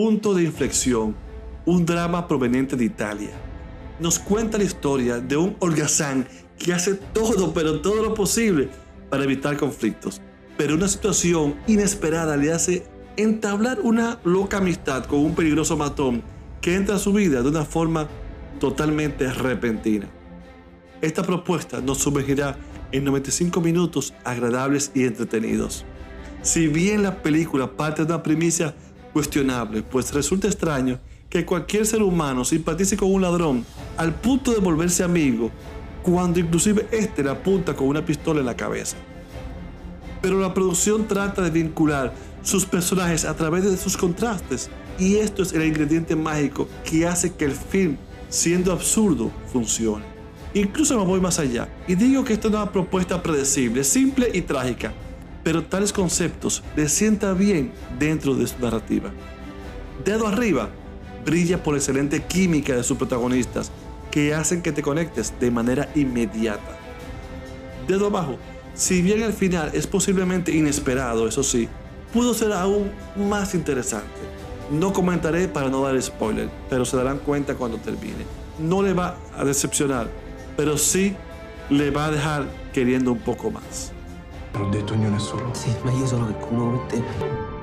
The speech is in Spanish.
Punto de inflexión, un drama proveniente de Italia. Nos cuenta la historia de un holgazán que hace todo, pero todo lo posible para evitar conflictos. Pero una situación inesperada le hace entablar una loca amistad con un peligroso matón que entra a su vida de una forma totalmente repentina. Esta propuesta nos sumergirá en 95 minutos agradables y entretenidos. Si bien la película parte de una primicia cuestionable, pues resulta extraño que cualquier ser humano simpatice con un ladrón al punto de volverse amigo, cuando inclusive este le apunta con una pistola en la cabeza. Pero la producción trata de vincular sus personajes a través de sus contrastes, y esto es el ingrediente mágico que hace que el film, siendo absurdo, funcione. Incluso me voy más allá y digo que esta es una propuesta predecible, simple y trágica, pero tales conceptos le sienta bien dentro de su narrativa. Dedo arriba brilla por la excelente química de sus protagonistas que hacen que te conectes de manera inmediata. Dedo abajo, si bien el final es posiblemente inesperado, eso sí, pudo ser aún más interesante. No comentaré para no dar spoiler, pero se darán cuenta cuando termine. No le va a decepcionar, pero sì le va a dejar queriendo un poco más. Non ho detto ognuno è solo. Sì, ma io sono che come te.